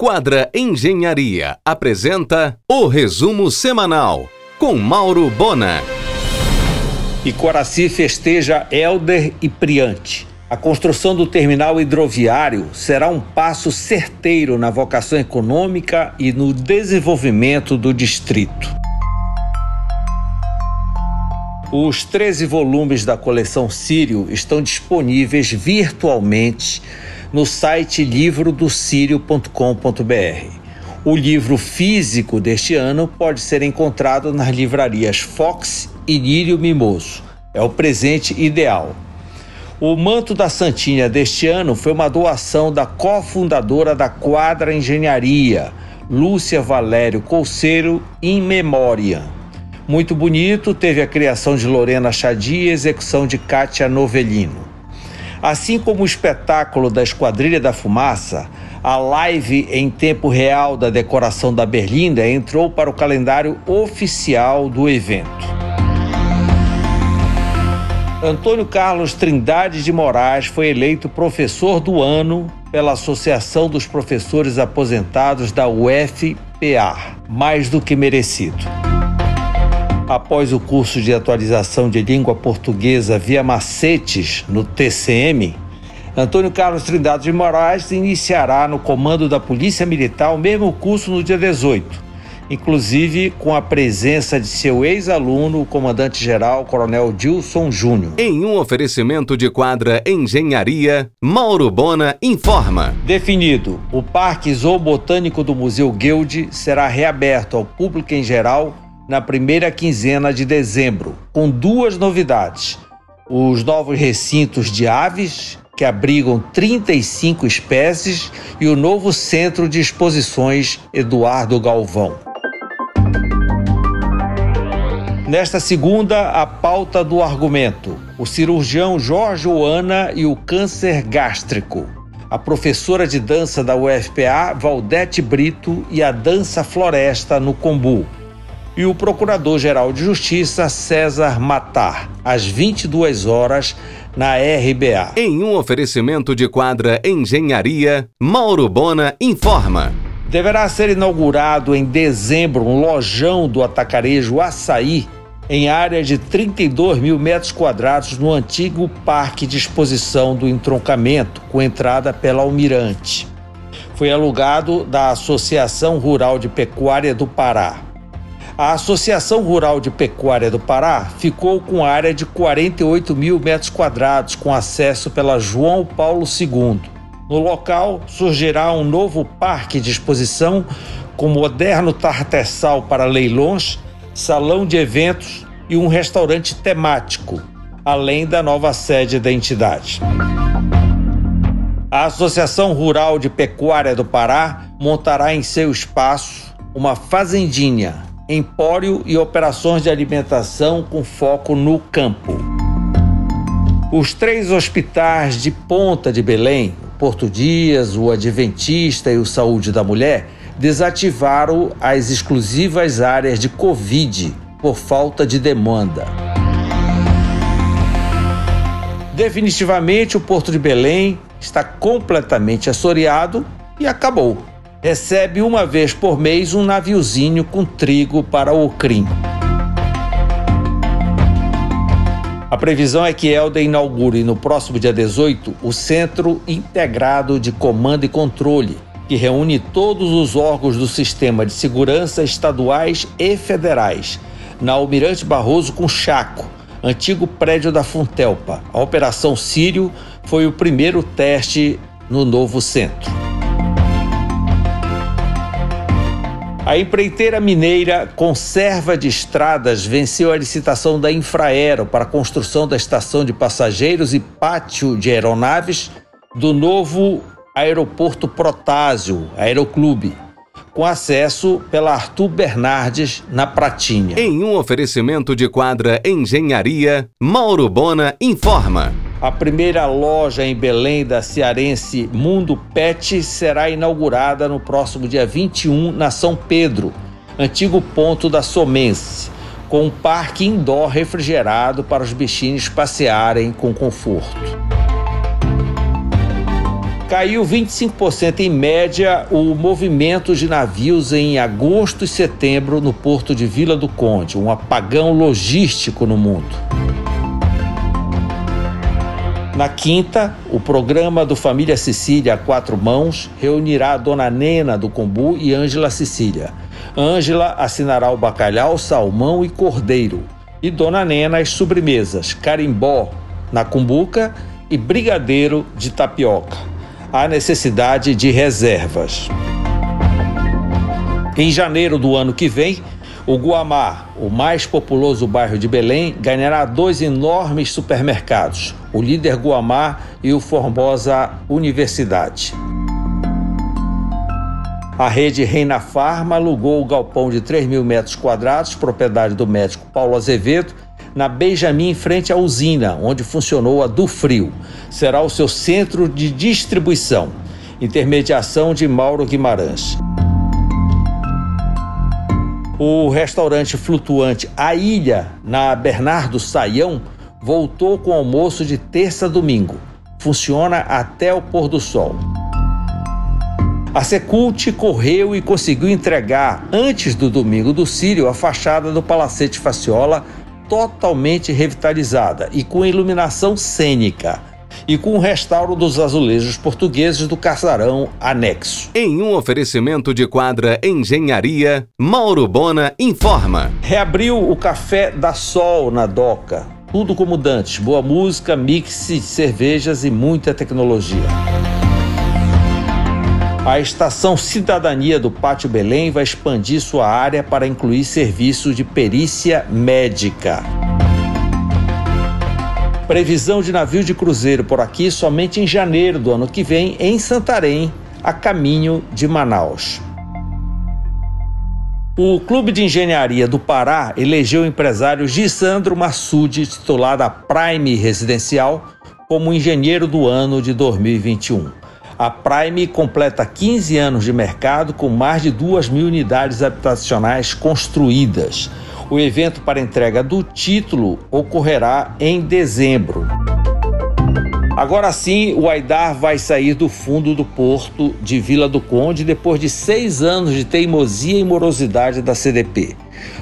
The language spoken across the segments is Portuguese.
Quadra Engenharia apresenta o resumo semanal com Mauro Bona. E Coraci festeja Elder e Priante. A construção do terminal hidroviário será um passo certeiro na vocação econômica e no desenvolvimento do distrito. Os 13 volumes da coleção Sírio estão disponíveis virtualmente no site livrodocírio.com.br. O livro físico deste ano pode ser encontrado nas livrarias Fox e Lírio Mimoso. É o presente ideal. O manto da Santinha deste ano foi uma doação da cofundadora da Quadra Engenharia, Lúcia Valério Colceiro, in memória muito bonito, teve a criação de Lorena Chadi e execução de Kátia Novelino. Assim como o espetáculo da Esquadrilha da Fumaça, a live em tempo real da decoração da Berlinda entrou para o calendário oficial do evento. Antônio Carlos Trindade de Moraes foi eleito professor do ano pela Associação dos Professores Aposentados da UFPA, mais do que merecido. Após o curso de atualização de língua portuguesa via macetes no TCM, Antônio Carlos Trindade de Moraes iniciará no comando da Polícia Militar o mesmo curso no dia 18, inclusive com a presença de seu ex-aluno, o comandante-geral Coronel Dilson Júnior. Em um oferecimento de quadra Engenharia, Mauro Bona informa. Definido, o Parque Zoobotânico do Museu Guild será reaberto ao público em geral na primeira quinzena de dezembro, com duas novidades: os novos recintos de aves, que abrigam 35 espécies, e o novo Centro de Exposições Eduardo Galvão. Nesta segunda, a pauta do argumento: o cirurgião Jorge Oana e o câncer gástrico. A professora de dança da UFPA, Valdete Brito, e a dança floresta no Combu e o Procurador-Geral de Justiça César Matar, às 22 horas, na RBA. Em um oferecimento de quadra Engenharia, Mauro Bona informa. Deverá ser inaugurado em dezembro um lojão do atacarejo Açaí em área de 32 mil metros quadrados no antigo Parque de Exposição do Entroncamento, com entrada pela Almirante. Foi alugado da Associação Rural de Pecuária do Pará. A Associação Rural de Pecuária do Pará ficou com área de 48 mil metros quadrados, com acesso pela João Paulo II. No local surgirá um novo parque de exposição com moderno tartessal para leilões, salão de eventos e um restaurante temático, além da nova sede da entidade. A Associação Rural de Pecuária do Pará montará em seu espaço uma fazendinha empório e operações de alimentação com foco no campo. Os três hospitais de ponta de Belém, Porto Dias, o Adventista e o Saúde da Mulher, desativaram as exclusivas áreas de Covid por falta de demanda. Definitivamente, o Porto de Belém está completamente assoreado e acabou recebe uma vez por mês um naviozinho com trigo para o CRIM. A previsão é que Helder inaugure no próximo dia 18 o Centro Integrado de Comando e Controle, que reúne todos os órgãos do sistema de segurança estaduais e federais, na Almirante Barroso com Chaco, antigo prédio da Funtelpa. A Operação Sírio foi o primeiro teste no novo centro. A empreiteira mineira Conserva de Estradas venceu a licitação da Infraero para a construção da estação de passageiros e pátio de aeronaves do novo Aeroporto Protásio, Aeroclube, com acesso pela Arthur Bernardes na Pratinha. Em um oferecimento de quadra Engenharia, Mauro Bona informa. A primeira loja em Belém da cearense Mundo Pet será inaugurada no próximo dia 21 na São Pedro, antigo ponto da Somense, com um parque indoor refrigerado para os bichinhos passearem com conforto. Caiu 25% em média o movimento de navios em agosto e setembro no porto de Vila do Conde, um apagão logístico no mundo. Na quinta, o programa do Família Sicília Quatro Mãos reunirá a Dona Nena do Combu e Ângela Sicília. Ângela assinará o bacalhau, salmão e cordeiro. E Dona Nena as sobremesas, carimbó na cumbuca e brigadeiro de tapioca. Há necessidade de reservas. Em janeiro do ano que vem, o Guamá, o mais populoso bairro de Belém, ganhará dois enormes supermercados, o Líder Guamá e o Formosa Universidade. A rede Reina Farma alugou o galpão de 3 mil metros quadrados, propriedade do médico Paulo Azevedo, na Benjamin, em frente à usina, onde funcionou a do Frio. Será o seu centro de distribuição. Intermediação de Mauro Guimarães. O restaurante flutuante A Ilha, na Bernardo Saião, voltou com almoço de terça a domingo. Funciona até o pôr do sol. A Secult correu e conseguiu entregar, antes do domingo do Sírio, a fachada do Palacete Faciola totalmente revitalizada e com iluminação cênica e com o restauro dos azulejos portugueses do casarão anexo. Em um oferecimento de quadra Engenharia, Mauro Bona informa. Reabriu o Café da Sol na Doca. Tudo como dantes, boa música, mix, cervejas e muita tecnologia. A Estação Cidadania do Pátio Belém vai expandir sua área para incluir serviços de perícia médica. Previsão de navio de cruzeiro por aqui somente em janeiro do ano que vem, em Santarém, a caminho de Manaus. O Clube de Engenharia do Pará elegeu o empresário Gisandro Massude, titular da Prime Residencial, como engenheiro do ano de 2021. A Prime completa 15 anos de mercado com mais de 2 mil unidades habitacionais construídas. O evento para entrega do título ocorrerá em dezembro. Agora sim, o Aidar vai sair do fundo do porto de Vila do Conde depois de seis anos de teimosia e morosidade da CDP.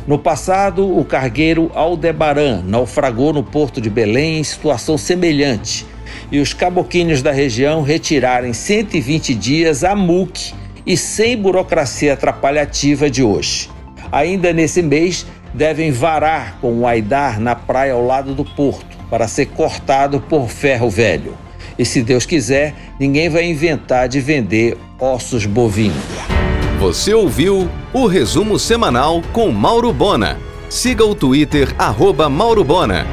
No passado, o cargueiro Aldebaran naufragou no porto de Belém em situação semelhante e os caboquinhos da região retiraram em 120 dias a MUC e sem burocracia atrapalhativa de hoje. Ainda nesse mês, devem varar com o Aidar na praia ao lado do porto para ser cortado por ferro velho. E se Deus quiser, ninguém vai inventar de vender ossos bovinos. Você ouviu o resumo semanal com Mauro Bona. Siga o Twitter, arroba Mauro Bona.